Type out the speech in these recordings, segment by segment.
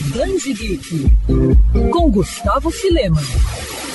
Dandy Geek, com Gustavo Filema.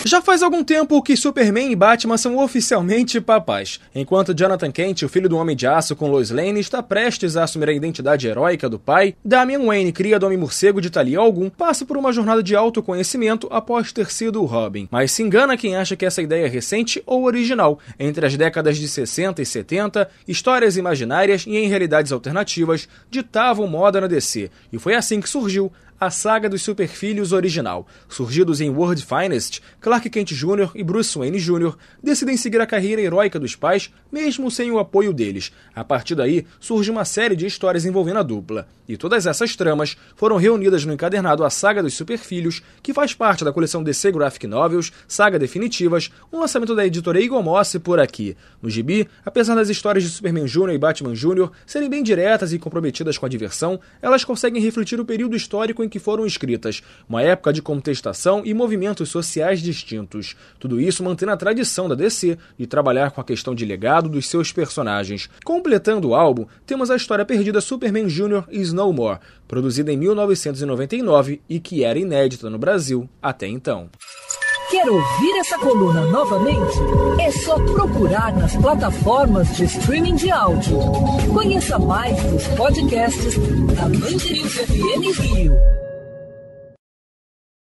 Já faz algum tempo que Superman e Batman são oficialmente papais, enquanto Jonathan Kent, o filho do Homem de Aço com Lois Lane, está prestes a assumir a identidade heróica do pai, Damian Wayne, cria do Homem-Morcego de Talia Algum, passa por uma jornada de autoconhecimento após ter sido o Robin. Mas se engana quem acha que essa ideia é recente ou original. Entre as décadas de 60 e 70, histórias imaginárias e em realidades alternativas ditavam moda na DC, e foi assim que surgiu a saga dos Superfilhos original. Surgidos em World Finest, Clark Kent Jr. e Bruce Wayne Jr. decidem seguir a carreira heróica dos pais, mesmo sem o apoio deles. A partir daí, surge uma série de histórias envolvendo a dupla. E todas essas tramas foram reunidas no encadernado A Saga dos Superfilhos, que faz parte da coleção DC Graphic Novels, Saga Definitivas, um lançamento da editora Eagle Moss por aqui. No gibi, apesar das histórias de Superman Jr. e Batman Jr. serem bem diretas e comprometidas com a diversão, elas conseguem refletir o período histórico em que foram escritas, uma época de contestação e movimentos sociais distintos. Tudo isso mantendo a tradição da DC de trabalhar com a questão de legado dos seus personagens. Completando o álbum, temos a história perdida Superman Jr. e Snowmore, produzida em 1999 e que era inédita no Brasil até então. Quer ouvir essa coluna novamente? É só procurar nas plataformas de streaming de áudio. Conheça mais dos podcasts da Mandirinhos FM Rio.